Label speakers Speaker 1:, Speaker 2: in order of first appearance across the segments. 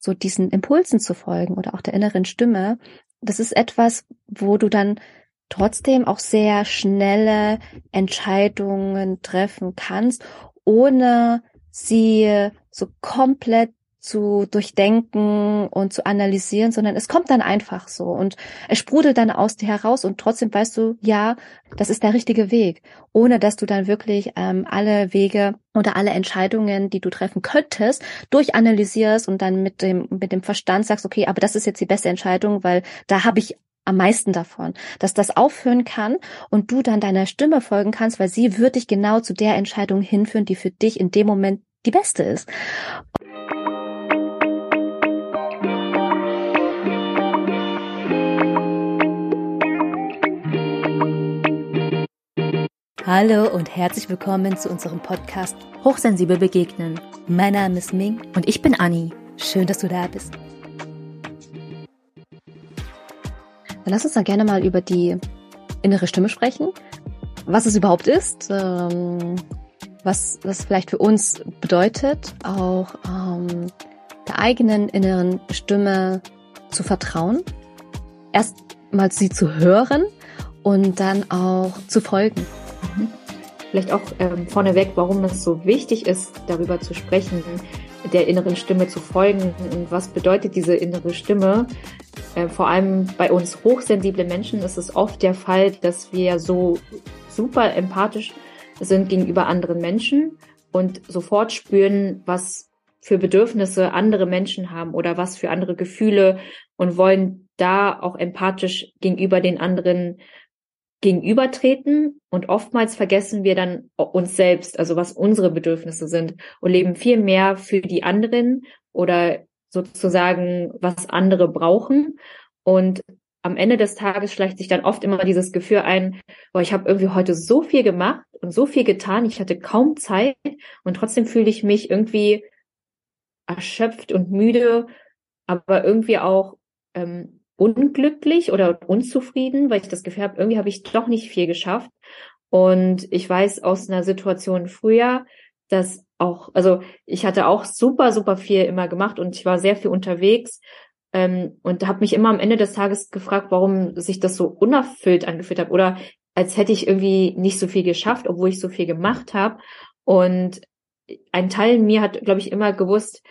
Speaker 1: so diesen Impulsen zu folgen oder auch der inneren Stimme, das ist etwas, wo du dann trotzdem auch sehr schnelle Entscheidungen treffen kannst, ohne sie so komplett zu durchdenken und zu analysieren, sondern es kommt dann einfach so und es sprudelt dann aus dir heraus und trotzdem weißt du, ja, das ist der richtige Weg, ohne dass du dann wirklich ähm, alle Wege oder alle Entscheidungen, die du treffen könntest, durchanalysierst und dann mit dem mit dem Verstand sagst, okay, aber das ist jetzt die beste Entscheidung, weil da habe ich am meisten davon, dass das aufhören kann und du dann deiner Stimme folgen kannst, weil sie wird dich genau zu der Entscheidung hinführen, die für dich in dem Moment die beste ist. Hallo und herzlich willkommen zu unserem Podcast Hochsensibel begegnen. Mein Name ist Ming und ich bin Anni. Schön, dass du da bist. Dann lass uns dann gerne mal über die innere Stimme sprechen. Was es überhaupt ist, ähm, was das vielleicht für uns bedeutet, auch ähm, der eigenen inneren Stimme zu vertrauen. Erst mal sie zu hören und dann auch zu folgen.
Speaker 2: Vielleicht auch ähm, vorneweg, warum es so wichtig ist, darüber zu sprechen, der inneren Stimme zu folgen und was bedeutet diese innere Stimme. Äh, vor allem bei uns hochsensible Menschen ist es oft der Fall, dass wir so super empathisch sind gegenüber anderen Menschen und sofort spüren, was für Bedürfnisse andere Menschen haben oder was für andere Gefühle und wollen da auch empathisch gegenüber den anderen gegenübertreten und oftmals vergessen wir dann uns selbst, also was unsere Bedürfnisse sind und leben viel mehr für die anderen oder sozusagen, was andere brauchen. Und am Ende des Tages schleicht sich dann oft immer dieses Gefühl ein, boah, ich habe irgendwie heute so viel gemacht und so viel getan, ich hatte kaum Zeit und trotzdem fühle ich mich irgendwie erschöpft und müde, aber irgendwie auch ähm, unglücklich oder unzufrieden, weil ich das Gefühl habe, irgendwie habe ich doch nicht viel geschafft. Und ich weiß aus einer Situation früher, dass auch, also ich hatte auch super, super viel immer gemacht und ich war sehr viel unterwegs ähm, und habe mich immer am Ende des Tages gefragt, warum sich das so unerfüllt angefühlt hat oder als hätte ich irgendwie nicht so viel geschafft, obwohl ich so viel gemacht habe. Und ein Teil mir hat, glaube ich, immer gewusst,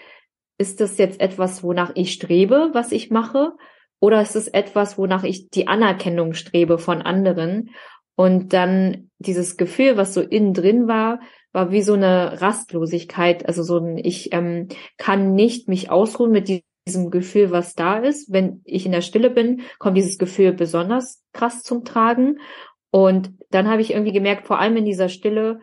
Speaker 2: ist das jetzt etwas, wonach ich strebe, was ich mache? Oder ist es etwas, wonach ich die Anerkennung strebe von anderen? Und dann dieses Gefühl, was so innen drin war, war wie so eine Rastlosigkeit. Also so ein, ich ähm, kann nicht mich ausruhen mit diesem Gefühl, was da ist. Wenn ich in der Stille bin, kommt dieses Gefühl besonders krass zum Tragen. Und dann habe ich irgendwie gemerkt, vor allem in dieser Stille,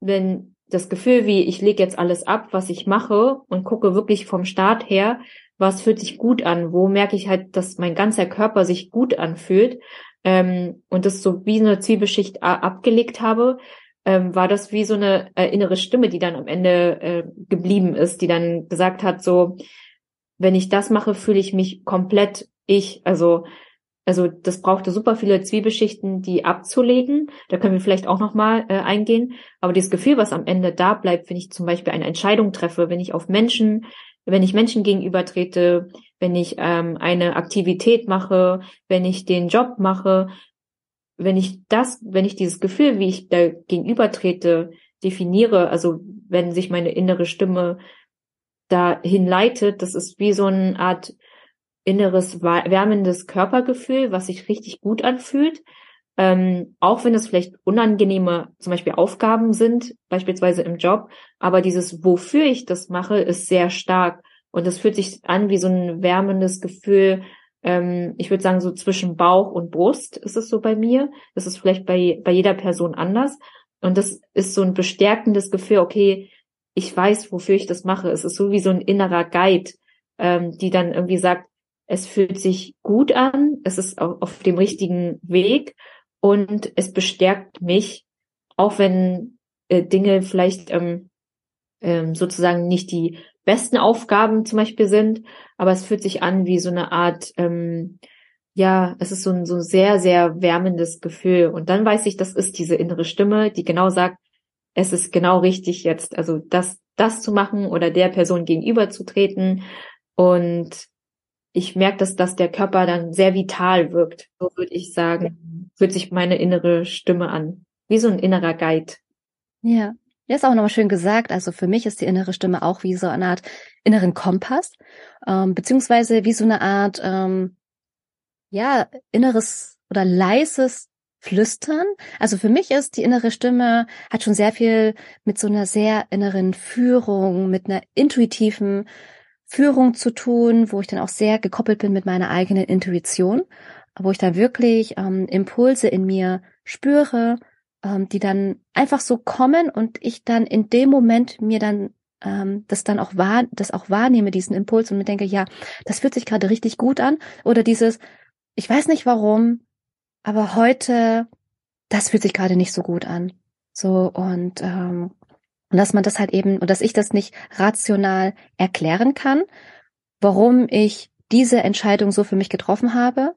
Speaker 2: wenn das Gefühl wie, ich lege jetzt alles ab, was ich mache und gucke wirklich vom Start her, was fühlt sich gut an, wo merke ich halt, dass mein ganzer Körper sich gut anfühlt ähm, und das so wie eine Zwiebelschicht abgelegt habe, ähm, war das wie so eine äh, innere Stimme, die dann am Ende äh, geblieben ist, die dann gesagt hat, so, wenn ich das mache, fühle ich mich komplett ich, also also das brauchte super viele Zwiebelschichten, die abzulegen. Da können wir vielleicht auch nochmal äh, eingehen. Aber dieses Gefühl, was am Ende da bleibt, wenn ich zum Beispiel eine Entscheidung treffe, wenn ich auf Menschen wenn ich Menschen gegenüber trete, wenn ich ähm, eine Aktivität mache, wenn ich den Job mache, wenn ich das, wenn ich dieses Gefühl, wie ich da gegenüber trete, definiere, also wenn sich meine innere Stimme dahin leitet, das ist wie so eine Art inneres wärmendes Körpergefühl, was sich richtig gut anfühlt. Ähm, auch wenn es vielleicht unangenehme zum Beispiel Aufgaben sind, beispielsweise im Job, aber dieses, wofür ich das mache, ist sehr stark. Und es fühlt sich an wie so ein wärmendes Gefühl, ähm, ich würde sagen, so zwischen Bauch und Brust ist es so bei mir. Das ist vielleicht bei, bei jeder Person anders. Und das ist so ein bestärkendes Gefühl, okay, ich weiß, wofür ich das mache. Es ist so wie so ein innerer Guide, ähm, die dann irgendwie sagt, es fühlt sich gut an, es ist auf dem richtigen Weg und es bestärkt mich, auch wenn äh, Dinge vielleicht ähm, ähm, sozusagen nicht die besten Aufgaben zum Beispiel sind, aber es fühlt sich an wie so eine Art, ähm, ja, es ist so ein so sehr, sehr wärmendes Gefühl. Und dann weiß ich, das ist diese innere Stimme, die genau sagt, es ist genau richtig jetzt, also das, das zu machen oder der Person gegenüberzutreten, Und ich merke, dass, dass der Körper dann sehr vital wirkt. So würde ich sagen, fühlt sich meine innere Stimme an. Wie so ein innerer Guide.
Speaker 1: Ja. Ja, ist auch nochmal schön gesagt. Also für mich ist die innere Stimme auch wie so eine Art inneren Kompass, ähm, beziehungsweise wie so eine Art, ähm, ja, inneres oder leises Flüstern. Also für mich ist die innere Stimme, hat schon sehr viel mit so einer sehr inneren Führung, mit einer intuitiven Führung zu tun, wo ich dann auch sehr gekoppelt bin mit meiner eigenen Intuition, wo ich dann wirklich ähm, Impulse in mir spüre, ähm, die dann einfach so kommen und ich dann in dem Moment mir dann ähm, das dann auch wahr, das auch wahrnehme, diesen Impuls und mir denke, ja, das fühlt sich gerade richtig gut an. Oder dieses, ich weiß nicht warum, aber heute, das fühlt sich gerade nicht so gut an. So und ähm, und dass man das halt eben und dass ich das nicht rational erklären kann, warum ich diese Entscheidung so für mich getroffen habe.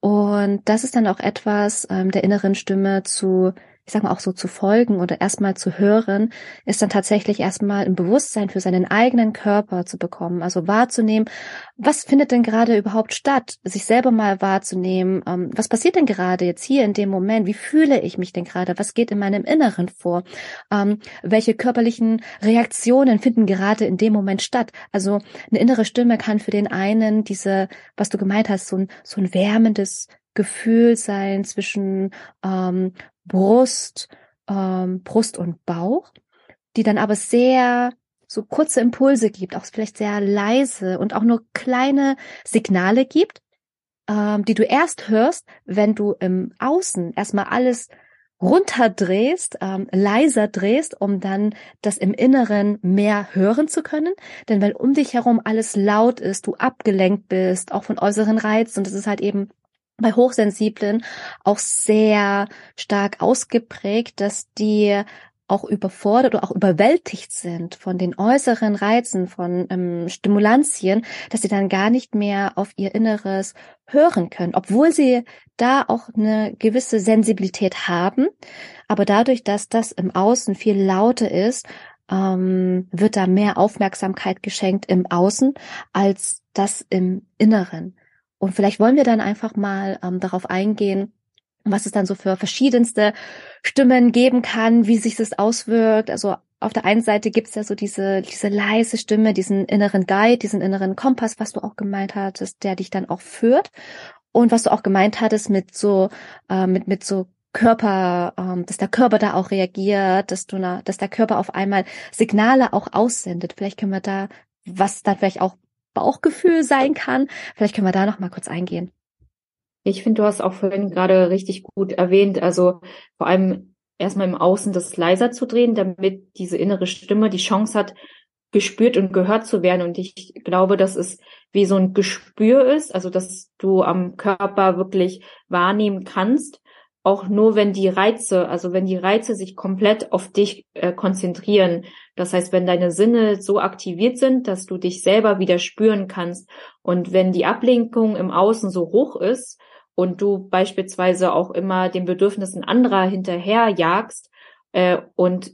Speaker 1: Und das ist dann auch etwas ähm, der inneren Stimme zu ich sag mal auch so zu folgen oder erstmal zu hören, ist dann tatsächlich erstmal ein Bewusstsein für seinen eigenen Körper zu bekommen, also wahrzunehmen, was findet denn gerade überhaupt statt, sich selber mal wahrzunehmen, ähm, was passiert denn gerade jetzt hier in dem Moment, wie fühle ich mich denn gerade, was geht in meinem Inneren vor, ähm, welche körperlichen Reaktionen finden gerade in dem Moment statt. Also eine innere Stimme kann für den einen diese, was du gemeint hast, so ein, so ein wärmendes Gefühl sein zwischen ähm, Brust, ähm, Brust und Bauch, die dann aber sehr so kurze Impulse gibt, auch vielleicht sehr leise und auch nur kleine Signale gibt, ähm, die du erst hörst, wenn du im Außen erstmal alles runterdrehst, ähm, leiser drehst, um dann das im Inneren mehr hören zu können. Denn wenn um dich herum alles laut ist, du abgelenkt bist, auch von äußeren Reizen, und das ist halt eben bei Hochsensiblen auch sehr stark ausgeprägt, dass die auch überfordert oder auch überwältigt sind von den äußeren Reizen, von ähm, Stimulantien, dass sie dann gar nicht mehr auf ihr Inneres hören können, obwohl sie da auch eine gewisse Sensibilität haben. Aber dadurch, dass das im Außen viel lauter ist, ähm, wird da mehr Aufmerksamkeit geschenkt im Außen als das im Inneren. Und vielleicht wollen wir dann einfach mal ähm, darauf eingehen, was es dann so für verschiedenste Stimmen geben kann, wie sich das auswirkt. Also auf der einen Seite gibt's ja so diese, diese leise Stimme, diesen inneren Guide, diesen inneren Kompass, was du auch gemeint hattest, der dich dann auch führt. Und was du auch gemeint hattest mit so, äh, mit, mit so Körper, ähm, dass der Körper da auch reagiert, dass du, na, dass der Körper auf einmal Signale auch aussendet. Vielleicht können wir da, was dann vielleicht auch Bauchgefühl sein kann. Vielleicht können wir da noch mal kurz eingehen.
Speaker 2: Ich finde, du hast auch vorhin gerade richtig gut erwähnt, also vor allem erstmal im Außen das leiser zu drehen, damit diese innere Stimme die Chance hat, gespürt und gehört zu werden. Und ich glaube, dass es wie so ein Gespür ist, also dass du am Körper wirklich wahrnehmen kannst, auch nur wenn die Reize, also wenn die Reize sich komplett auf dich äh, konzentrieren. Das heißt, wenn deine Sinne so aktiviert sind, dass du dich selber wieder spüren kannst. Und wenn die Ablenkung im Außen so hoch ist und du beispielsweise auch immer den Bedürfnissen anderer hinterherjagst äh, und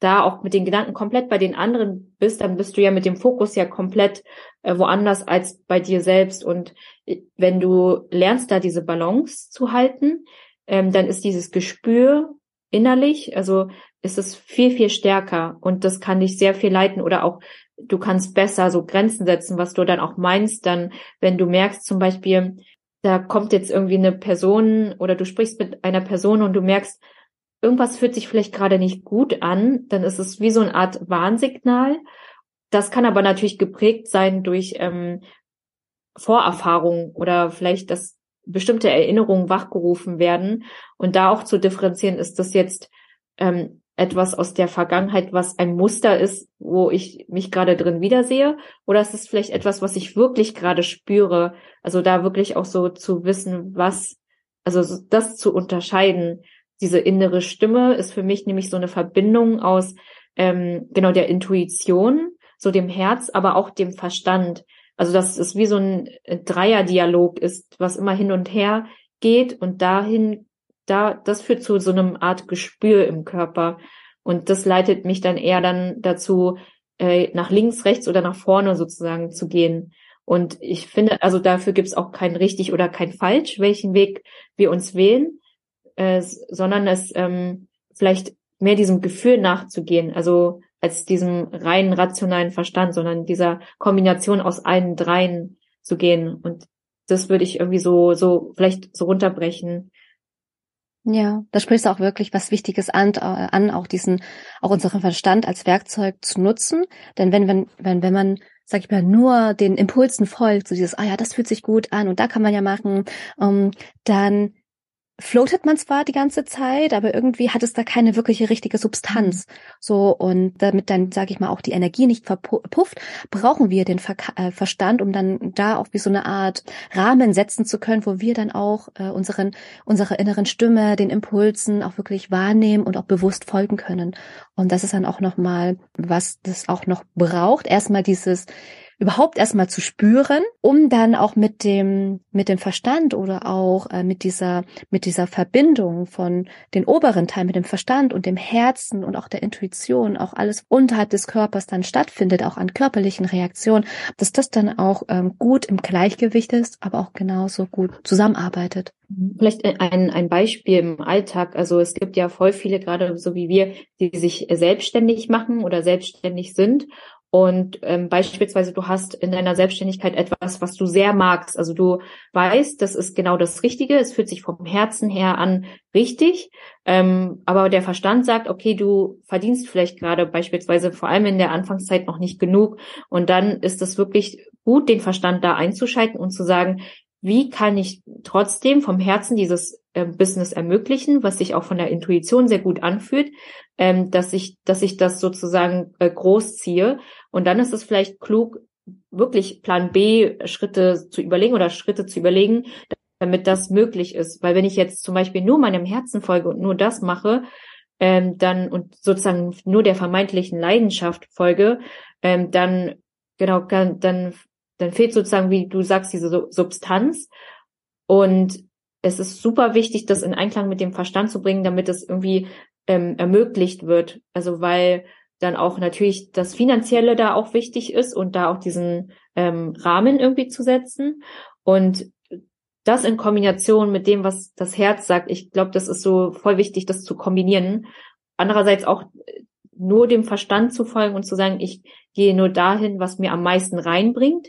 Speaker 2: da auch mit den Gedanken komplett bei den anderen bist, dann bist du ja mit dem Fokus ja komplett äh, woanders als bei dir selbst. Und äh, wenn du lernst, da diese Balance zu halten, ähm, dann ist dieses Gespür innerlich, also ist es viel, viel stärker und das kann dich sehr viel leiten oder auch du kannst besser so Grenzen setzen, was du dann auch meinst, dann, wenn du merkst zum Beispiel, da kommt jetzt irgendwie eine Person oder du sprichst mit einer Person und du merkst, irgendwas fühlt sich vielleicht gerade nicht gut an, dann ist es wie so eine Art Warnsignal. Das kann aber natürlich geprägt sein durch ähm, Vorerfahrung oder vielleicht, dass bestimmte Erinnerungen wachgerufen werden und da auch zu differenzieren, ist das jetzt ähm, etwas aus der Vergangenheit, was ein Muster ist, wo ich mich gerade drin wiedersehe, oder ist es vielleicht etwas, was ich wirklich gerade spüre? Also da wirklich auch so zu wissen, was, also das zu unterscheiden. Diese innere Stimme ist für mich nämlich so eine Verbindung aus ähm, genau der Intuition, so dem Herz, aber auch dem Verstand. Also dass es wie so ein äh, Dreierdialog ist, was immer hin und her geht und dahin, da, das führt zu so einem Art Gespür im Körper. Und das leitet mich dann eher dann dazu, äh, nach links, rechts oder nach vorne sozusagen zu gehen. Und ich finde, also dafür gibt es auch kein richtig oder kein falsch, welchen Weg wir uns wählen, äh, sondern es ähm, vielleicht mehr diesem Gefühl nachzugehen, also als diesem reinen rationalen Verstand, sondern dieser Kombination aus allen dreien zu gehen. Und das würde ich irgendwie so, so vielleicht so runterbrechen.
Speaker 1: Ja, da sprichst du auch wirklich was Wichtiges an, äh, an, auch diesen, auch unseren Verstand als Werkzeug zu nutzen. Denn wenn, wenn, wenn, wenn man, sag ich mal, nur den Impulsen folgt, so dieses, ah ja, das fühlt sich gut an und da kann man ja machen, um, ähm, dann floatet man zwar die ganze Zeit, aber irgendwie hat es da keine wirkliche richtige Substanz. So und damit dann, sage ich mal, auch die Energie nicht verpufft, brauchen wir den Ver äh, Verstand, um dann da auch wie so eine Art Rahmen setzen zu können, wo wir dann auch äh, unseren unsere inneren Stimme, den Impulsen auch wirklich wahrnehmen und auch bewusst folgen können. Und das ist dann auch noch mal, was das auch noch braucht. Erstmal dieses überhaupt erstmal zu spüren, um dann auch mit dem, mit dem Verstand oder auch äh, mit dieser, mit dieser Verbindung von den oberen Teil, mit dem Verstand und dem Herzen und auch der Intuition, auch alles unterhalb des Körpers dann stattfindet, auch an körperlichen Reaktionen, dass das dann auch ähm, gut im Gleichgewicht ist, aber auch genauso gut zusammenarbeitet.
Speaker 2: Vielleicht ein, ein Beispiel im Alltag. Also es gibt ja voll viele, gerade so wie wir, die sich selbstständig machen oder selbstständig sind und ähm, beispielsweise du hast in deiner Selbstständigkeit etwas, was du sehr magst. Also du weißt, das ist genau das Richtige. Es fühlt sich vom Herzen her an richtig. Ähm, aber der Verstand sagt, okay, du verdienst vielleicht gerade beispielsweise vor allem in der Anfangszeit noch nicht genug. Und dann ist es wirklich gut, den Verstand da einzuschalten und zu sagen, wie kann ich trotzdem vom Herzen dieses äh, Business ermöglichen, was sich auch von der Intuition sehr gut anfühlt, ähm, dass ich, dass ich das sozusagen äh, großziehe. Und dann ist es vielleicht klug, wirklich Plan B Schritte zu überlegen oder Schritte zu überlegen, damit das möglich ist. Weil wenn ich jetzt zum Beispiel nur meinem Herzen folge und nur das mache, ähm, dann und sozusagen nur der vermeintlichen Leidenschaft folge, ähm, dann genau, dann, dann, dann fehlt sozusagen, wie du sagst, diese Substanz. Und es ist super wichtig, das in Einklang mit dem Verstand zu bringen, damit es irgendwie ähm, ermöglicht wird. Also weil dann auch natürlich das Finanzielle da auch wichtig ist und da auch diesen ähm, Rahmen irgendwie zu setzen. Und das in Kombination mit dem, was das Herz sagt, ich glaube, das ist so voll wichtig, das zu kombinieren. Andererseits auch nur dem Verstand zu folgen und zu sagen, ich gehe nur dahin, was mir am meisten reinbringt.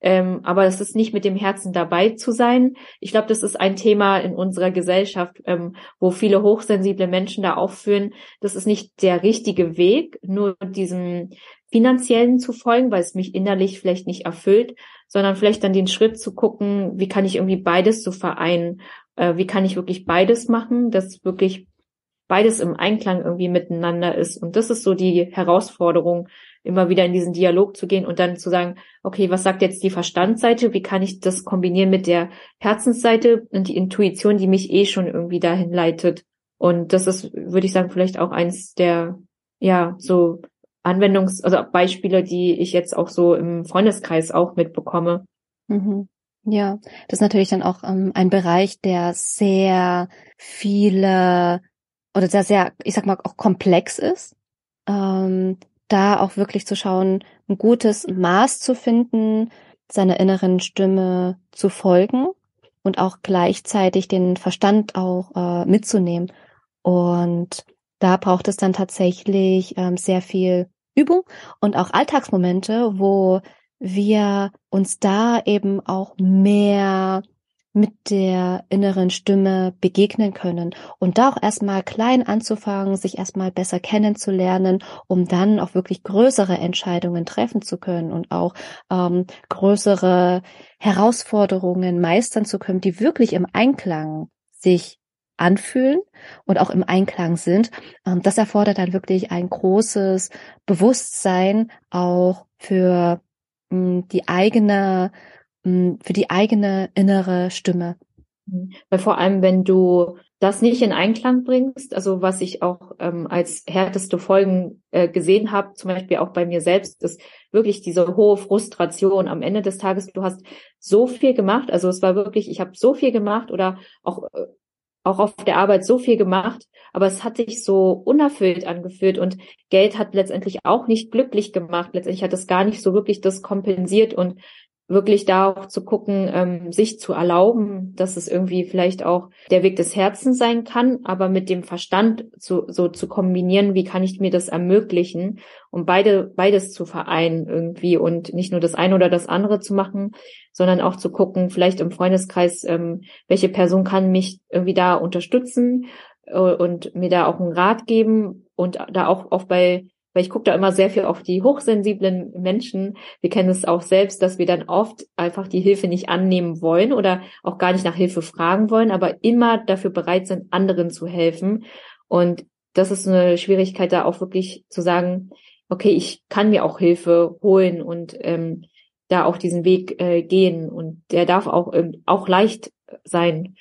Speaker 2: Ähm, aber es ist nicht mit dem Herzen dabei zu sein. Ich glaube, das ist ein Thema in unserer Gesellschaft, ähm, wo viele hochsensible Menschen da aufführen. Das ist nicht der richtige Weg, nur diesem finanziellen zu folgen, weil es mich innerlich vielleicht nicht erfüllt, sondern vielleicht dann den Schritt zu gucken, wie kann ich irgendwie beides so vereinen? Äh, wie kann ich wirklich beides machen, dass wirklich beides im Einklang irgendwie miteinander ist. Und das ist so die Herausforderung, immer wieder in diesen Dialog zu gehen und dann zu sagen, okay, was sagt jetzt die Verstandsseite? Wie kann ich das kombinieren mit der Herzensseite und die Intuition, die mich eh schon irgendwie dahin leitet? Und das ist, würde ich sagen, vielleicht auch eins der, ja, so Anwendungs-, also Beispiele, die ich jetzt auch so im Freundeskreis auch mitbekomme.
Speaker 1: Mhm. Ja, das ist natürlich dann auch ähm, ein Bereich, der sehr viele oder sehr, sehr, ich sag mal, auch komplex ist. Ähm, da auch wirklich zu schauen, ein gutes Maß zu finden, seiner inneren Stimme zu folgen und auch gleichzeitig den Verstand auch äh, mitzunehmen. Und da braucht es dann tatsächlich ähm, sehr viel Übung und auch Alltagsmomente, wo wir uns da eben auch mehr mit der inneren Stimme begegnen können und da auch erstmal klein anzufangen, sich erstmal besser kennenzulernen, um dann auch wirklich größere Entscheidungen treffen zu können und auch ähm, größere Herausforderungen meistern zu können, die wirklich im Einklang sich anfühlen und auch im Einklang sind. Ähm, das erfordert dann wirklich ein großes Bewusstsein auch für hm, die eigene für die eigene innere Stimme.
Speaker 2: Mhm. Weil vor allem, wenn du das nicht in Einklang bringst, also was ich auch ähm, als härteste Folgen äh, gesehen habe, zum Beispiel auch bei mir selbst, ist wirklich diese hohe Frustration am Ende des Tages. Du hast so viel gemacht, also es war wirklich, ich habe so viel gemacht oder auch äh, auch auf der Arbeit so viel gemacht, aber es hat sich so unerfüllt angefühlt und Geld hat letztendlich auch nicht glücklich gemacht. Letztendlich hat es gar nicht so wirklich das kompensiert und wirklich da auch zu gucken, ähm, sich zu erlauben, dass es irgendwie vielleicht auch der Weg des Herzens sein kann, aber mit dem Verstand zu, so zu kombinieren, wie kann ich mir das ermöglichen, um beide, beides zu vereinen irgendwie und nicht nur das eine oder das andere zu machen, sondern auch zu gucken, vielleicht im Freundeskreis, ähm, welche Person kann mich irgendwie da unterstützen äh, und mir da auch einen Rat geben und da auch, auch bei weil ich gucke da immer sehr viel auf die hochsensiblen Menschen. Wir kennen es auch selbst, dass wir dann oft einfach die Hilfe nicht annehmen wollen oder auch gar nicht nach Hilfe fragen wollen, aber immer dafür bereit sind, anderen zu helfen. Und das ist eine Schwierigkeit, da auch wirklich zu sagen, okay, ich kann mir auch Hilfe holen und ähm, da auch diesen Weg äh, gehen und der darf auch ähm, auch leicht sein.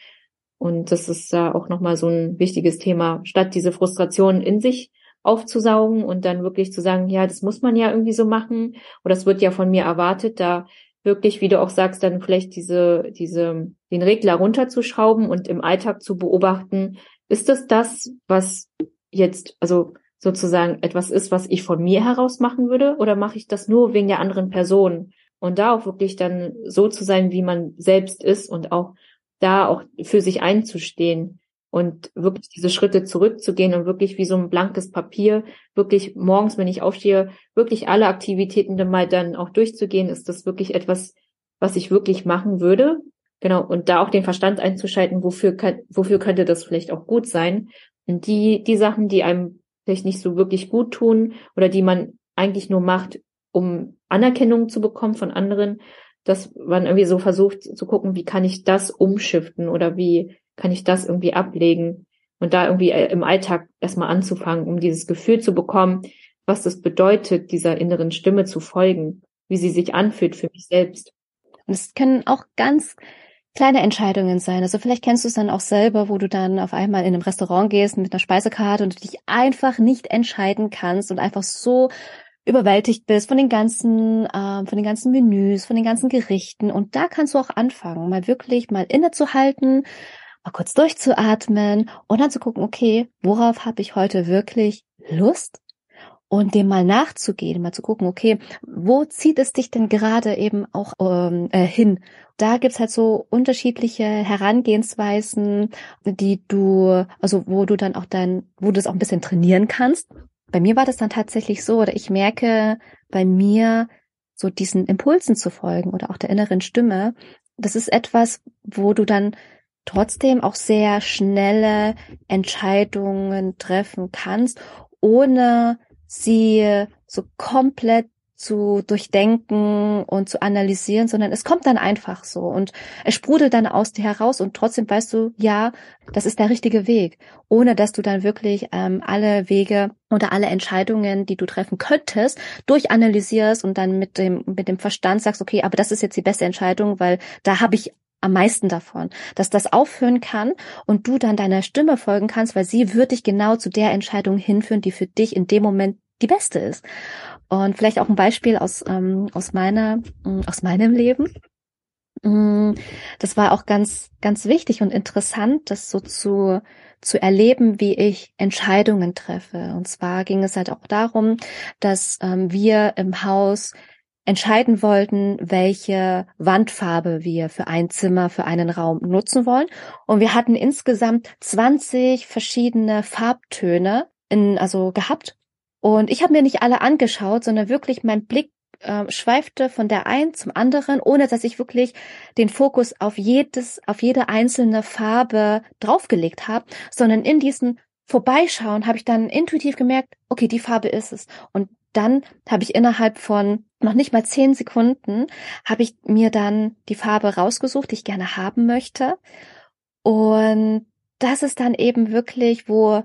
Speaker 2: Und das ist da auch nochmal so ein wichtiges Thema, statt diese Frustration in sich aufzusaugen und dann wirklich zu sagen, ja, das muss man ja irgendwie so machen. Oder das wird ja von mir erwartet, da wirklich, wie du auch sagst, dann vielleicht diese, diese, den Regler runterzuschrauben und im Alltag zu beobachten, ist das das, was jetzt, also sozusagen etwas ist, was ich von mir heraus machen würde? Oder mache ich das nur wegen der anderen Person? Und da auch wirklich dann so zu sein, wie man selbst ist und auch da auch für sich einzustehen und wirklich diese Schritte zurückzugehen und wirklich wie so ein blankes Papier, wirklich morgens, wenn ich aufstehe, wirklich alle Aktivitäten dann mal dann auch durchzugehen, ist das wirklich etwas, was ich wirklich machen würde. Genau. Und da auch den Verstand einzuschalten, wofür, kann, wofür könnte das vielleicht auch gut sein. Und die, die Sachen, die einem vielleicht nicht so wirklich gut tun oder die man eigentlich nur macht, um Anerkennung zu bekommen von anderen, dass man irgendwie so versucht zu gucken, wie kann ich das umschiften oder wie kann ich das irgendwie ablegen und da irgendwie äh, im Alltag erstmal anzufangen, um dieses Gefühl zu bekommen, was das bedeutet, dieser inneren Stimme zu folgen, wie sie sich anfühlt für mich selbst.
Speaker 1: Und es können auch ganz kleine Entscheidungen sein. Also vielleicht kennst du es dann auch selber, wo du dann auf einmal in einem Restaurant gehst mit einer Speisekarte und du dich einfach nicht entscheiden kannst und einfach so überwältigt bist von den ganzen, äh, von den ganzen Menüs, von den ganzen Gerichten. Und da kannst du auch anfangen, mal wirklich mal innezuhalten, mal kurz durchzuatmen und dann zu gucken, okay, worauf habe ich heute wirklich Lust? Und dem mal nachzugehen, mal zu gucken, okay, wo zieht es dich denn gerade eben auch ähm, äh, hin? Da gibt's halt so unterschiedliche Herangehensweisen, die du, also wo du dann auch dein, wo du das auch ein bisschen trainieren kannst. Bei mir war das dann tatsächlich so, oder ich merke bei mir so diesen Impulsen zu folgen oder auch der inneren Stimme. Das ist etwas, wo du dann trotzdem auch sehr schnelle Entscheidungen treffen kannst, ohne sie so komplett zu durchdenken und zu analysieren, sondern es kommt dann einfach so und es sprudelt dann aus dir heraus und trotzdem weißt du, ja, das ist der richtige Weg, ohne dass du dann wirklich ähm, alle Wege oder alle Entscheidungen, die du treffen könntest, durchanalysierst und dann mit dem mit dem Verstand sagst, okay, aber das ist jetzt die beste Entscheidung, weil da habe ich am meisten davon, dass das aufhören kann und du dann deiner Stimme folgen kannst, weil sie wird dich genau zu der Entscheidung hinführen, die für dich in dem Moment die beste ist. Und vielleicht auch ein Beispiel aus ähm, aus meiner mm, aus meinem Leben. Mm, das war auch ganz ganz wichtig und interessant, das so zu zu erleben, wie ich Entscheidungen treffe. Und zwar ging es halt auch darum, dass ähm, wir im Haus entscheiden wollten, welche Wandfarbe wir für ein Zimmer, für einen Raum nutzen wollen. Und wir hatten insgesamt 20 verschiedene Farbtöne in, also gehabt. Und ich habe mir nicht alle angeschaut, sondern wirklich mein Blick äh, schweifte von der einen zum anderen, ohne dass ich wirklich den Fokus auf jedes, auf jede einzelne Farbe draufgelegt habe, sondern in diesen Vorbeischauen habe ich dann intuitiv gemerkt, okay, die Farbe ist es. Und dann habe ich innerhalb von noch nicht mal zehn Sekunden habe ich mir dann die Farbe rausgesucht, die ich gerne haben möchte. Und das ist dann eben wirklich, wo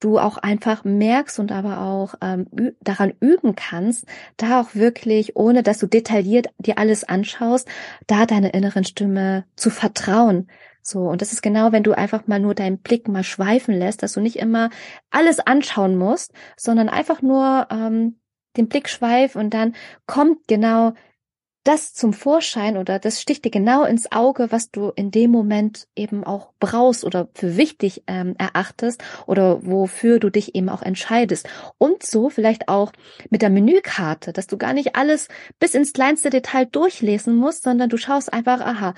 Speaker 1: du auch einfach merkst und aber auch ähm, daran üben kannst, da auch wirklich, ohne dass du detailliert dir alles anschaust, da deiner inneren Stimme zu vertrauen. So, und das ist genau, wenn du einfach mal nur deinen Blick mal schweifen lässt, dass du nicht immer alles anschauen musst, sondern einfach nur ähm, den Blick schweif und dann kommt genau das zum Vorschein oder das sticht dir genau ins Auge, was du in dem Moment eben auch brauchst oder für wichtig ähm, erachtest oder wofür du dich eben auch entscheidest. Und so vielleicht auch mit der Menükarte, dass du gar nicht alles bis ins kleinste Detail durchlesen musst, sondern du schaust einfach, aha,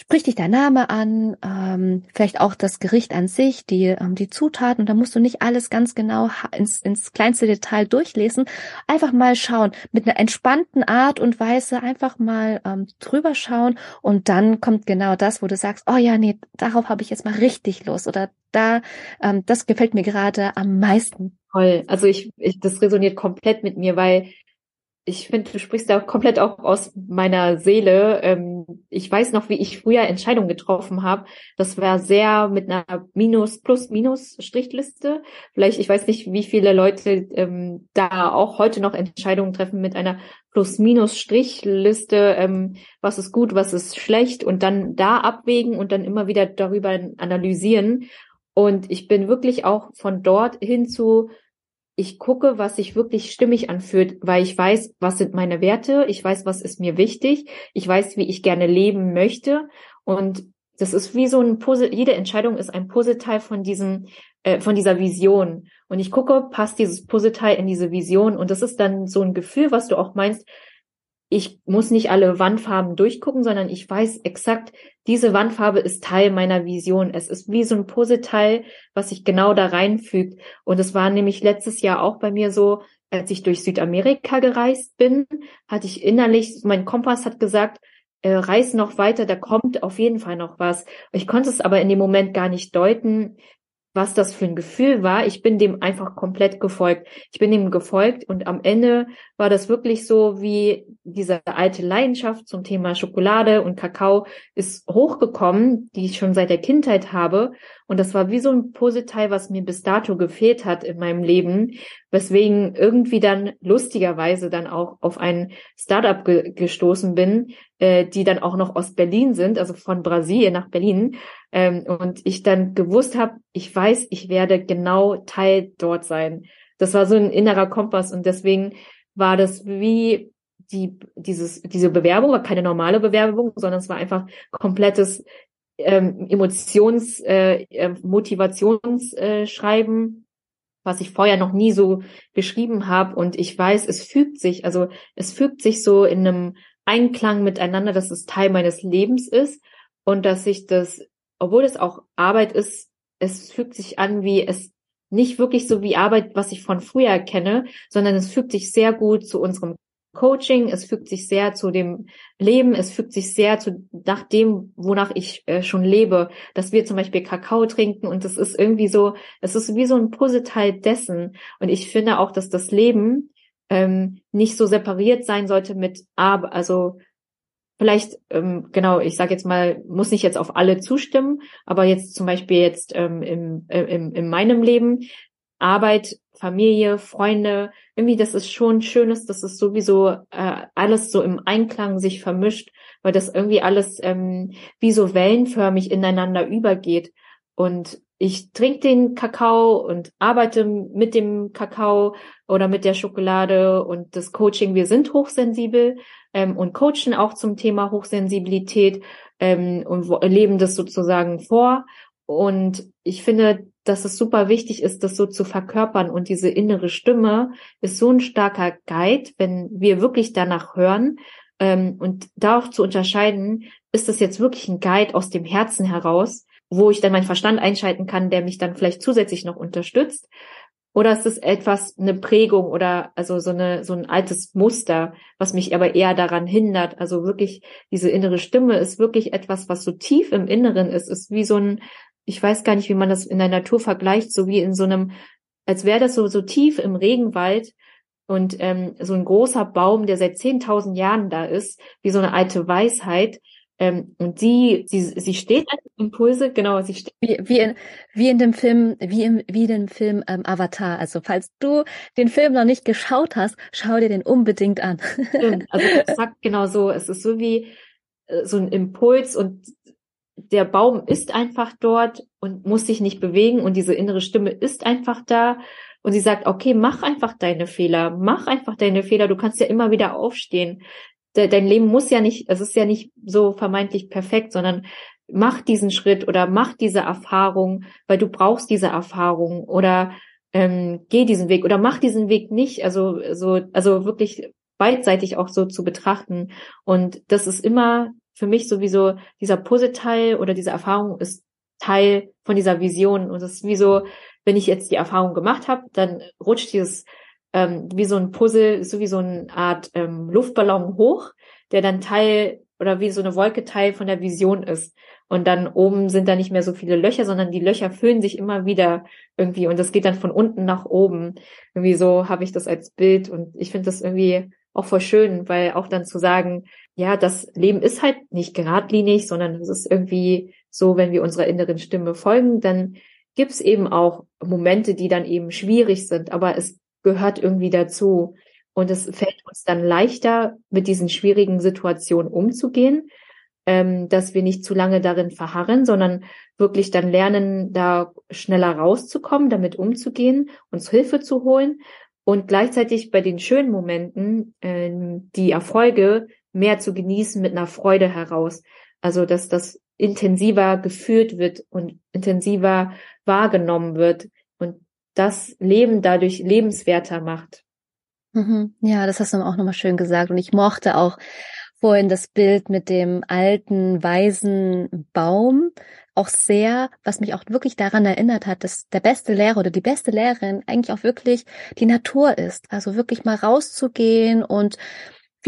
Speaker 1: sprich dich dein Name an, ähm, vielleicht auch das Gericht an sich, die, ähm, die Zutaten. Und da musst du nicht alles ganz genau ins, ins kleinste Detail durchlesen. Einfach mal schauen, mit einer entspannten Art und Weise einfach mal ähm, drüber schauen. Und dann kommt genau das, wo du sagst, oh ja, nee, darauf habe ich jetzt mal richtig Lust. Oder da, ähm, das gefällt mir gerade am meisten.
Speaker 2: Toll. Also ich, ich, das resoniert komplett mit mir, weil ich finde, du sprichst da komplett auch aus meiner Seele. Ähm, ich weiß noch, wie ich früher Entscheidungen getroffen habe. Das war sehr mit einer Minus, Plus, Minus Strichliste. Vielleicht, ich weiß nicht, wie viele Leute ähm, da auch heute noch Entscheidungen treffen mit einer Plus, Minus Strichliste. Ähm, was ist gut, was ist schlecht und dann da abwägen und dann immer wieder darüber analysieren. Und ich bin wirklich auch von dort hin zu ich gucke, was sich wirklich stimmig anfühlt, weil ich weiß, was sind meine Werte, ich weiß, was ist mir wichtig, ich weiß, wie ich gerne leben möchte und das ist wie so ein Puzzle, jede Entscheidung ist ein Puzzleteil von diesem, äh, von dieser Vision. Und ich gucke, passt dieses Puzzleteil in diese Vision und das ist dann so ein Gefühl, was du auch meinst, ich muss nicht alle Wandfarben durchgucken, sondern ich weiß exakt, diese Wandfarbe ist Teil meiner Vision. Es ist wie so ein Puzzleteil, was sich genau da reinfügt. Und es war nämlich letztes Jahr auch bei mir so, als ich durch Südamerika gereist bin, hatte ich innerlich, mein Kompass hat gesagt, äh, reis noch weiter, da kommt auf jeden Fall noch was. Ich konnte es aber in dem Moment gar nicht deuten, was das für ein Gefühl war. Ich bin dem einfach komplett gefolgt. Ich bin dem gefolgt und am Ende war das wirklich so wie diese alte Leidenschaft zum Thema Schokolade und Kakao ist hochgekommen, die ich schon seit der Kindheit habe. Und das war wie so ein Puzzleteil, was mir bis dato gefehlt hat in meinem Leben, weswegen irgendwie dann lustigerweise dann auch auf ein Startup ge gestoßen bin, äh, die dann auch noch aus Berlin sind, also von Brasilien nach Berlin. Ähm, und ich dann gewusst habe, ich weiß, ich werde genau Teil dort sein. Das war so ein innerer Kompass und deswegen war das wie die, dieses, diese Bewerbung war keine normale Bewerbung, sondern es war einfach komplettes ähm, Emotions, äh, äh Motivationsschreiben, was ich vorher noch nie so geschrieben habe. Und ich weiß, es fügt sich, also es fügt sich so in einem Einklang miteinander, dass es Teil meines Lebens ist und dass ich das, obwohl es auch Arbeit ist, es fügt sich an wie es nicht wirklich so wie Arbeit, was ich von früher kenne, sondern es fügt sich sehr gut zu unserem Coaching, es fügt sich sehr zu dem Leben, es fügt sich sehr zu nach dem, wonach ich äh, schon lebe, dass wir zum Beispiel Kakao trinken und das ist irgendwie so, es ist wie so ein Puzzleteil dessen. Und ich finde auch, dass das Leben ähm, nicht so separiert sein sollte mit aber, also vielleicht, ähm, genau, ich sage jetzt mal, muss nicht jetzt auf alle zustimmen, aber jetzt zum Beispiel jetzt ähm, im, äh, im, in meinem Leben, Arbeit, Familie, Freunde, irgendwie, das ist schon schönes, dass es sowieso äh, alles so im Einklang sich vermischt, weil das irgendwie alles ähm, wie so wellenförmig ineinander übergeht. Und ich trinke den Kakao und arbeite mit dem Kakao oder mit der Schokolade und das Coaching. Wir sind hochsensibel ähm, und coachen auch zum Thema Hochsensibilität ähm, und leben das sozusagen vor. Und ich finde, dass es super wichtig ist, das so zu verkörpern. Und diese innere Stimme ist so ein starker Guide, wenn wir wirklich danach hören. Ähm, und da auch zu unterscheiden, ist das jetzt wirklich ein Guide aus dem Herzen heraus wo ich dann meinen Verstand einschalten kann, der mich dann vielleicht zusätzlich noch unterstützt? Oder ist es etwas, eine Prägung oder also so eine, so ein altes Muster, was mich aber eher daran hindert? Also wirklich, diese innere Stimme ist wirklich etwas, was so tief im Inneren ist, ist wie so ein, ich weiß gar nicht, wie man das in der Natur vergleicht, so wie in so einem, als wäre das so, so tief im Regenwald und ähm, so ein großer Baum, der seit 10.000 Jahren da ist, wie so eine alte Weisheit, ähm, und sie, sie, sie steht als Impulse, genau, sie steht.
Speaker 1: Wie, wie, in, wie in dem Film, wie im, wie in dem Film ähm, Avatar. Also falls du den Film noch nicht geschaut hast, schau dir den unbedingt an.
Speaker 2: Stimmt. Also exakt genau so. Es ist so wie äh, so ein Impuls und der Baum ist einfach dort und muss sich nicht bewegen und diese innere Stimme ist einfach da und sie sagt, okay, mach einfach deine Fehler, mach einfach deine Fehler, du kannst ja immer wieder aufstehen dein Leben muss ja nicht, es ist ja nicht so vermeintlich perfekt, sondern mach diesen Schritt oder mach diese Erfahrung, weil du brauchst diese Erfahrung oder ähm, geh diesen Weg oder mach diesen Weg nicht. Also so, also wirklich beidseitig auch so zu betrachten. Und das ist immer für mich sowieso dieser Puzzleteil oder diese Erfahrung ist Teil von dieser Vision. Und das ist wie so, wenn ich jetzt die Erfahrung gemacht habe, dann rutscht dieses ähm, wie so ein Puzzle, so wie so eine Art ähm, Luftballon hoch, der dann Teil oder wie so eine Wolke Teil von der Vision ist. Und dann oben sind da nicht mehr so viele Löcher, sondern die Löcher füllen sich immer wieder irgendwie und das geht dann von unten nach oben. Irgendwie so habe ich das als Bild und ich finde das irgendwie auch voll schön, weil auch dann zu sagen, ja, das Leben ist halt nicht geradlinig, sondern es ist irgendwie so, wenn wir unserer inneren Stimme folgen, dann gibt's eben auch Momente, die dann eben schwierig sind, aber es gehört irgendwie dazu. Und es fällt uns dann leichter, mit diesen schwierigen Situationen umzugehen, ähm, dass wir nicht zu lange darin verharren, sondern wirklich dann lernen, da schneller rauszukommen, damit umzugehen, uns Hilfe zu holen und gleichzeitig bei den schönen Momenten äh, die Erfolge mehr zu genießen mit einer Freude heraus. Also dass das intensiver geführt wird und intensiver wahrgenommen wird das Leben dadurch lebenswerter macht.
Speaker 1: Mhm. Ja, das hast du auch nochmal schön gesagt. Und ich mochte auch vorhin das Bild mit dem alten, weisen Baum auch sehr, was mich auch wirklich daran erinnert hat, dass der beste Lehrer oder die beste Lehrerin eigentlich auch wirklich die Natur ist. Also wirklich mal rauszugehen und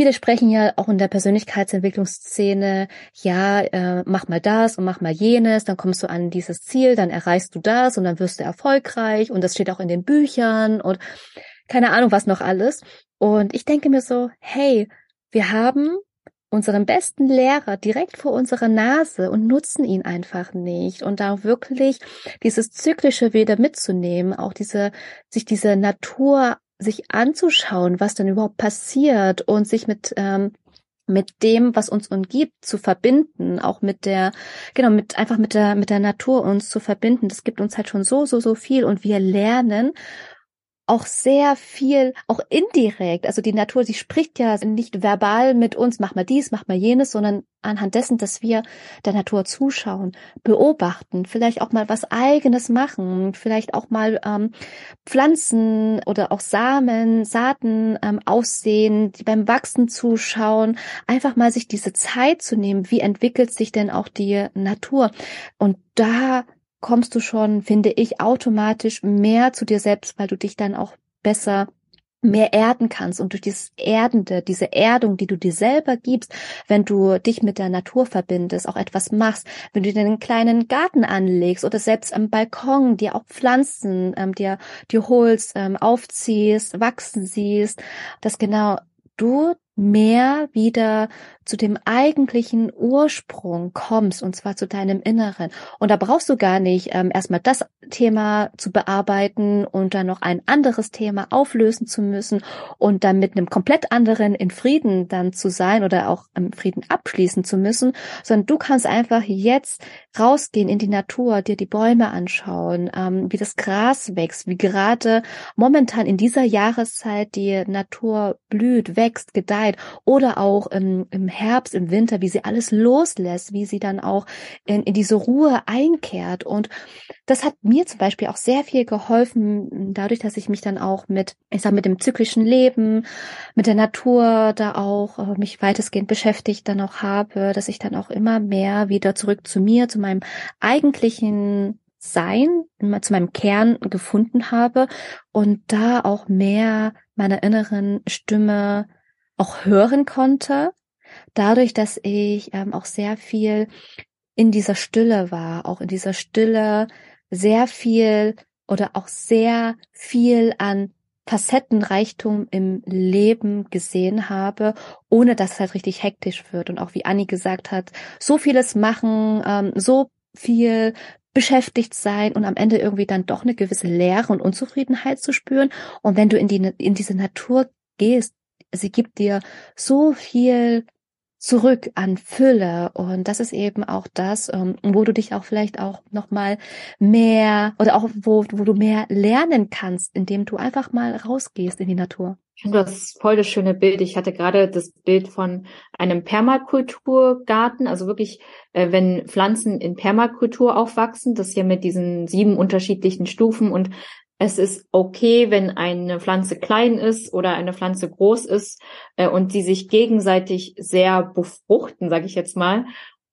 Speaker 1: Viele sprechen ja auch in der Persönlichkeitsentwicklungsszene, ja, äh, mach mal das und mach mal jenes, dann kommst du an dieses Ziel, dann erreichst du das und dann wirst du erfolgreich und das steht auch in den Büchern und keine Ahnung was noch alles. Und ich denke mir so, hey, wir haben unseren besten Lehrer direkt vor unserer Nase und nutzen ihn einfach nicht und da wirklich dieses zyklische wieder mitzunehmen, auch diese sich diese Natur sich anzuschauen, was denn überhaupt passiert und sich mit ähm, mit dem, was uns umgibt, zu verbinden, auch mit der, genau, mit einfach mit der, mit der Natur uns zu verbinden. Das gibt uns halt schon so, so, so viel und wir lernen auch sehr viel, auch indirekt. Also die Natur, sie spricht ja nicht verbal mit uns, mach mal dies, mach mal jenes, sondern anhand dessen, dass wir der Natur zuschauen, beobachten, vielleicht auch mal was eigenes machen, vielleicht auch mal ähm, Pflanzen oder auch Samen, Saaten ähm, aussehen, die beim Wachsen zuschauen, einfach mal sich diese Zeit zu nehmen, wie entwickelt sich denn auch die Natur. Und da kommst du schon, finde ich, automatisch mehr zu dir selbst, weil du dich dann auch besser mehr erden kannst. Und durch dieses Erdende, diese Erdung, die du dir selber gibst, wenn du dich mit der Natur verbindest, auch etwas machst, wenn du dir einen kleinen Garten anlegst oder selbst am Balkon dir auch Pflanzen ähm, dir, dir holst, ähm, aufziehst, wachsen siehst, dass genau du mehr wieder zu dem eigentlichen Ursprung kommst, und zwar zu deinem Inneren. Und da brauchst du gar nicht ähm, erstmal das Thema zu bearbeiten und dann noch ein anderes Thema auflösen zu müssen und dann mit einem komplett anderen in Frieden dann zu sein oder auch im Frieden abschließen zu müssen, sondern du kannst einfach jetzt rausgehen in die Natur, dir die Bäume anschauen, ähm, wie das Gras wächst, wie gerade momentan in dieser Jahreszeit die Natur blüht, wächst, gedeiht oder auch im, im Herbst, im Winter, wie sie alles loslässt, wie sie dann auch in, in diese Ruhe einkehrt. Und das hat mir zum Beispiel auch sehr viel geholfen, dadurch, dass ich mich dann auch mit, ich sag, mit dem zyklischen Leben, mit der Natur da auch äh, mich weitestgehend beschäftigt dann auch habe, dass ich dann auch immer mehr wieder zurück zu mir, zu meinem eigentlichen sein, zu meinem Kern gefunden habe und da auch mehr meiner inneren Stimme auch hören konnte dadurch, dass ich ähm, auch sehr viel in dieser Stille war, auch in dieser Stille sehr viel oder auch sehr viel an Facettenreichtum im Leben gesehen habe, ohne dass es halt richtig hektisch wird. Und auch wie Anni gesagt hat, so vieles machen, ähm, so viel beschäftigt sein und am Ende irgendwie dann doch eine gewisse Leere und Unzufriedenheit zu spüren. Und wenn du in die, in diese Natur gehst, sie gibt dir so viel zurück an Fülle. Und das ist eben auch das, ähm, wo du dich auch vielleicht auch nochmal mehr oder auch wo, wo du mehr lernen kannst, indem du einfach mal rausgehst in die Natur.
Speaker 2: Ich finde das voll das schöne Bild. Ich hatte gerade das Bild von einem Permakulturgarten, also wirklich, äh, wenn Pflanzen in Permakultur aufwachsen, das hier mit diesen sieben unterschiedlichen Stufen und es ist okay, wenn eine Pflanze klein ist oder eine Pflanze groß ist äh, und die sich gegenseitig sehr befruchten, sage ich jetzt mal.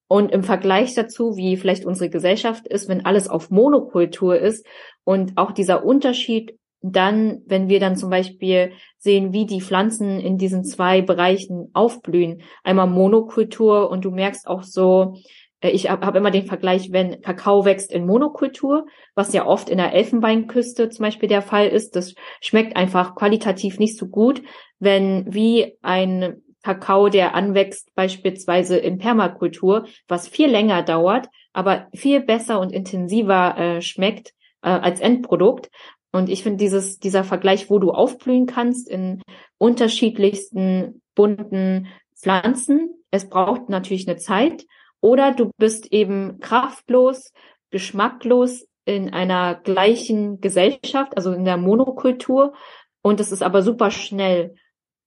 Speaker 2: Und im Vergleich dazu, wie vielleicht unsere Gesellschaft ist, wenn alles auf Monokultur ist und auch dieser Unterschied dann, wenn wir dann zum Beispiel sehen, wie die Pflanzen in diesen zwei Bereichen aufblühen, einmal Monokultur und du merkst auch so, ich habe hab immer den Vergleich, wenn Kakao wächst in Monokultur, was ja oft in der Elfenbeinküste zum Beispiel der Fall ist, das schmeckt einfach qualitativ nicht so gut, wenn wie ein Kakao, der anwächst, beispielsweise in Permakultur, was viel länger dauert, aber viel besser und intensiver äh, schmeckt äh, als Endprodukt. Und ich finde dieses, dieser Vergleich, wo du aufblühen kannst in unterschiedlichsten bunten Pflanzen, es braucht natürlich eine Zeit, oder du bist eben kraftlos, geschmacklos in einer gleichen Gesellschaft, also in der Monokultur. Und es ist aber super schnell.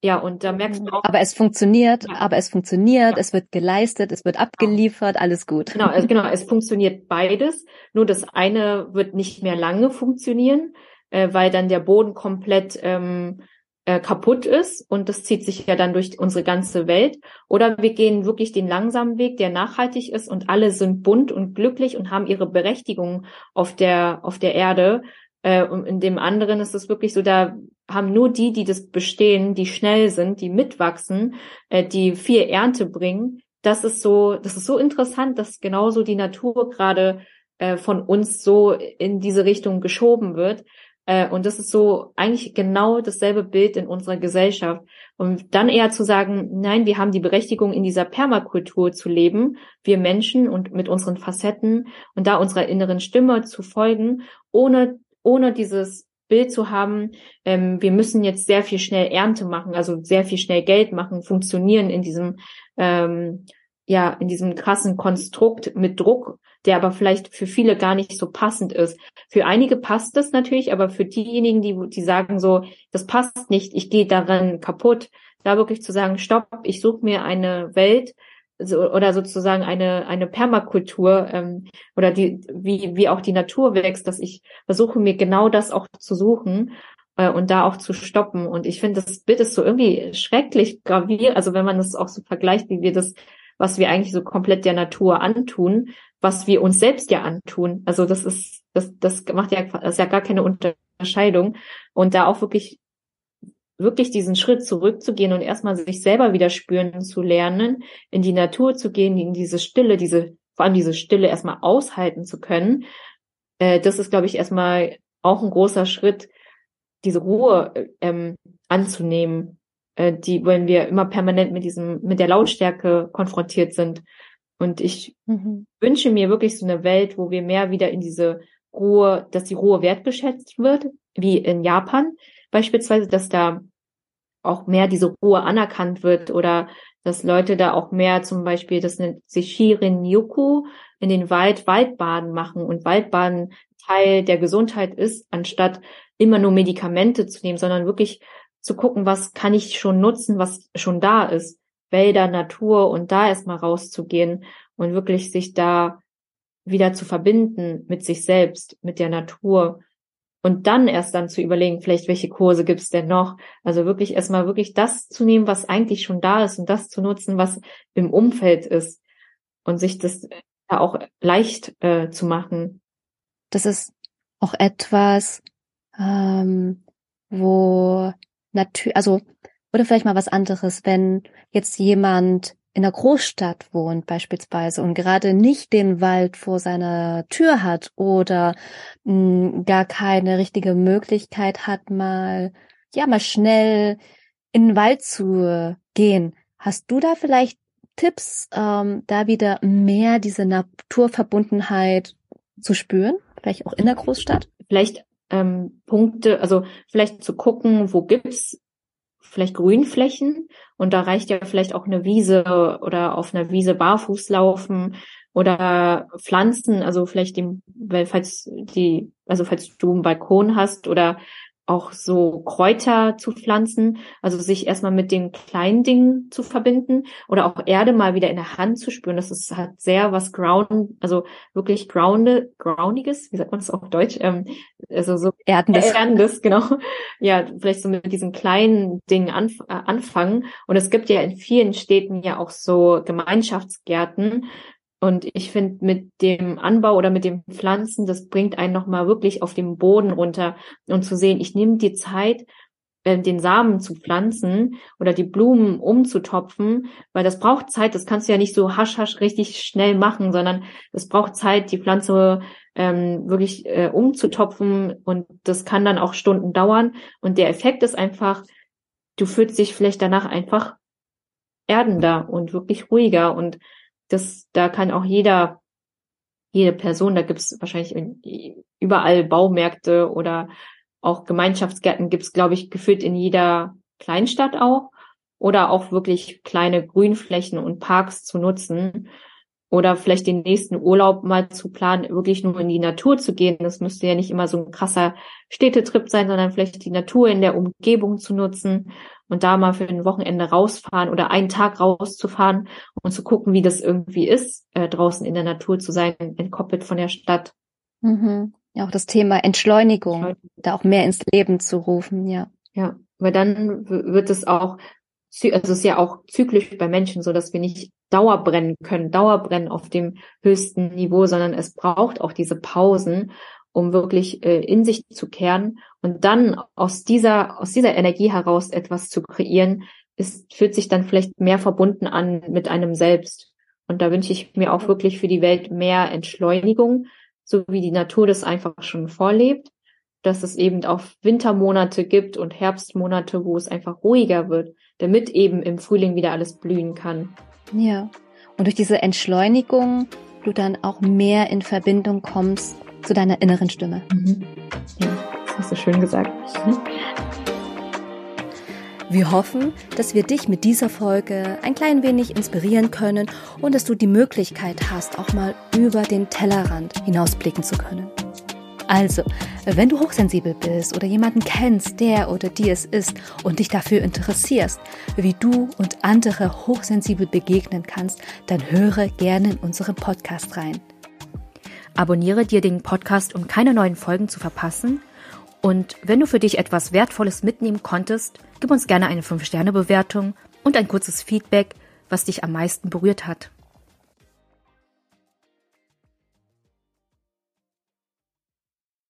Speaker 2: Ja, und da merkst du auch.
Speaker 1: Aber es funktioniert, ja. aber es funktioniert, ja. es wird geleistet, es wird genau. abgeliefert, alles gut.
Speaker 2: Genau, also genau, es funktioniert beides. Nur das eine wird nicht mehr lange funktionieren, äh, weil dann der Boden komplett ähm, äh, kaputt ist und das zieht sich ja dann durch unsere ganze Welt. Oder wir gehen wirklich den langsamen Weg, der nachhaltig ist und alle sind bunt und glücklich und haben ihre Berechtigung auf der, auf der Erde. Äh, und in dem anderen ist es wirklich so, da haben nur die, die das bestehen, die schnell sind, die mitwachsen, äh, die viel Ernte bringen. Das ist so, das ist so interessant, dass genauso die Natur gerade äh, von uns so in diese Richtung geschoben wird. Äh, und das ist so eigentlich genau dasselbe Bild in unserer Gesellschaft. Und dann eher zu sagen, nein, wir haben die Berechtigung, in dieser Permakultur zu leben, wir Menschen und mit unseren Facetten und da unserer inneren Stimme zu folgen, ohne, ohne dieses Bild zu haben, ähm, wir müssen jetzt sehr viel schnell Ernte machen, also sehr viel schnell Geld machen, funktionieren in diesem ähm, ja in diesem krassen Konstrukt mit Druck, der aber vielleicht für viele gar nicht so passend ist. Für einige passt das natürlich, aber für diejenigen, die, die sagen so, das passt nicht, ich gehe daran kaputt, da wirklich zu sagen, stopp, ich suche mir eine Welt, so, oder sozusagen eine eine Permakultur ähm, oder die wie wie auch die Natur wächst, dass ich versuche mir genau das auch zu suchen äh, und da auch zu stoppen und ich finde das Bild ist so irgendwie schrecklich gravierend, also wenn man das auch so vergleicht, wie wir das was wir eigentlich so komplett der Natur antun, was wir uns selbst ja antun. Also das ist, das, das macht ja, das ist ja gar keine Unterscheidung. Und da auch wirklich, wirklich diesen Schritt zurückzugehen und erstmal sich selber wieder spüren zu lernen, in die Natur zu gehen, in diese Stille, diese, vor allem diese Stille erstmal aushalten zu können. Äh, das ist, glaube ich, erstmal auch ein großer Schritt, diese Ruhe ähm, anzunehmen äh, die, wenn wir immer permanent mit diesem, mit der Lautstärke konfrontiert sind. Und ich mhm. wünsche mir wirklich so eine Welt, wo wir mehr wieder in diese Ruhe, dass die Ruhe wertgeschätzt wird, wie in Japan beispielsweise, dass da auch mehr diese Ruhe anerkannt wird oder dass Leute da auch mehr zum Beispiel, das nennt sich Shirin Yuku, in den Wald Waldbaden machen und Waldbaden Teil der Gesundheit ist, anstatt immer nur Medikamente zu nehmen, sondern wirklich zu gucken, was kann ich schon nutzen, was schon da ist. Wälder, Natur und da erstmal rauszugehen und wirklich sich da wieder zu verbinden mit sich selbst, mit der Natur und dann erst dann zu überlegen, vielleicht welche Kurse gibt's denn noch. Also wirklich erstmal wirklich das zu nehmen, was eigentlich schon da ist und das zu nutzen, was im Umfeld ist und sich das da auch leicht äh, zu machen.
Speaker 1: Das ist auch etwas, ähm, wo natürlich, also, oder vielleicht mal was anderes, wenn jetzt jemand in einer Großstadt wohnt beispielsweise und gerade nicht den Wald vor seiner Tür hat oder mh, hm, gar keine richtige Möglichkeit hat, mal, ja, mal schnell in den Wald zu gehen. Hast du da vielleicht Tipps, ähm, da wieder mehr diese Naturverbundenheit zu spüren? Vielleicht auch in der Großstadt?
Speaker 2: Vielleicht ähm, Punkte, also vielleicht zu gucken, wo gibt's vielleicht Grünflächen und da reicht ja vielleicht auch eine Wiese oder auf einer Wiese barfuß laufen oder Pflanzen, also vielleicht dem, weil falls die, also falls du einen Balkon hast oder auch so Kräuter zu pflanzen, also sich erstmal mit den kleinen Dingen zu verbinden oder auch Erde mal wieder in der Hand zu spüren. Das ist halt sehr was ground, also wirklich grounded, groundiges, wie sagt man das auf Deutsch? Ähm, also so
Speaker 1: Erdendes.
Speaker 2: Erdendes, genau. Ja, vielleicht so mit diesen kleinen Dingen anf äh, anfangen. Und es gibt ja in vielen Städten ja auch so Gemeinschaftsgärten, und ich finde, mit dem Anbau oder mit dem Pflanzen, das bringt einen nochmal wirklich auf den Boden runter. Und zu sehen, ich nehme die Zeit, äh, den Samen zu pflanzen oder die Blumen umzutopfen, weil das braucht Zeit, das kannst du ja nicht so hasch hasch richtig schnell machen, sondern es braucht Zeit, die Pflanze ähm, wirklich äh, umzutopfen. Und das kann dann auch Stunden dauern. Und der Effekt ist einfach, du fühlst dich vielleicht danach einfach erdender und wirklich ruhiger. Und das, da kann auch jeder, jede Person, da gibt's wahrscheinlich überall Baumärkte oder auch Gemeinschaftsgärten gibt's, glaube ich, gefühlt in jeder Kleinstadt auch. Oder auch wirklich kleine Grünflächen und Parks zu nutzen. Oder vielleicht den nächsten Urlaub mal zu planen, wirklich nur in die Natur zu gehen. Das müsste ja nicht immer so ein krasser Städtetrip sein, sondern vielleicht die Natur in der Umgebung zu nutzen und da mal für ein Wochenende rausfahren oder einen Tag rauszufahren und zu gucken, wie das irgendwie ist, äh, draußen in der Natur zu sein, entkoppelt von der Stadt.
Speaker 1: Mhm. Ja, auch das Thema Entschleunigung, Entschleunigung, da auch mehr ins Leben zu rufen, ja.
Speaker 2: Ja, weil dann wird es auch, also es ist ja auch zyklisch bei Menschen so, dass wir nicht Dauerbrennen können, Dauerbrennen auf dem höchsten Niveau, sondern es braucht auch diese Pausen um wirklich äh, in sich zu kehren und dann aus dieser, aus dieser Energie heraus etwas zu kreieren, ist, fühlt sich dann vielleicht mehr verbunden an mit einem selbst. Und da wünsche ich mir auch wirklich für die Welt mehr Entschleunigung, so wie die Natur das einfach schon vorlebt, dass es eben auch Wintermonate gibt und Herbstmonate, wo es einfach ruhiger wird, damit eben im Frühling wieder alles blühen kann.
Speaker 1: Ja. Und durch diese Entschleunigung du dann auch mehr in Verbindung kommst zu deiner inneren Stimme. Mhm.
Speaker 2: Ja, das hast du schön gesagt. Mhm.
Speaker 1: Wir hoffen, dass wir dich mit dieser Folge ein klein wenig inspirieren können und dass du die Möglichkeit hast, auch mal über den Tellerrand hinausblicken zu können. Also, wenn du hochsensibel bist oder jemanden kennst, der oder die es ist und dich dafür interessierst, wie du und andere hochsensibel begegnen kannst, dann höre gerne in unseren Podcast rein. Abonniere dir den Podcast, um keine neuen Folgen zu verpassen. Und wenn du für dich etwas Wertvolles mitnehmen konntest, gib uns gerne eine 5-Sterne-Bewertung und ein kurzes Feedback, was dich am meisten berührt hat.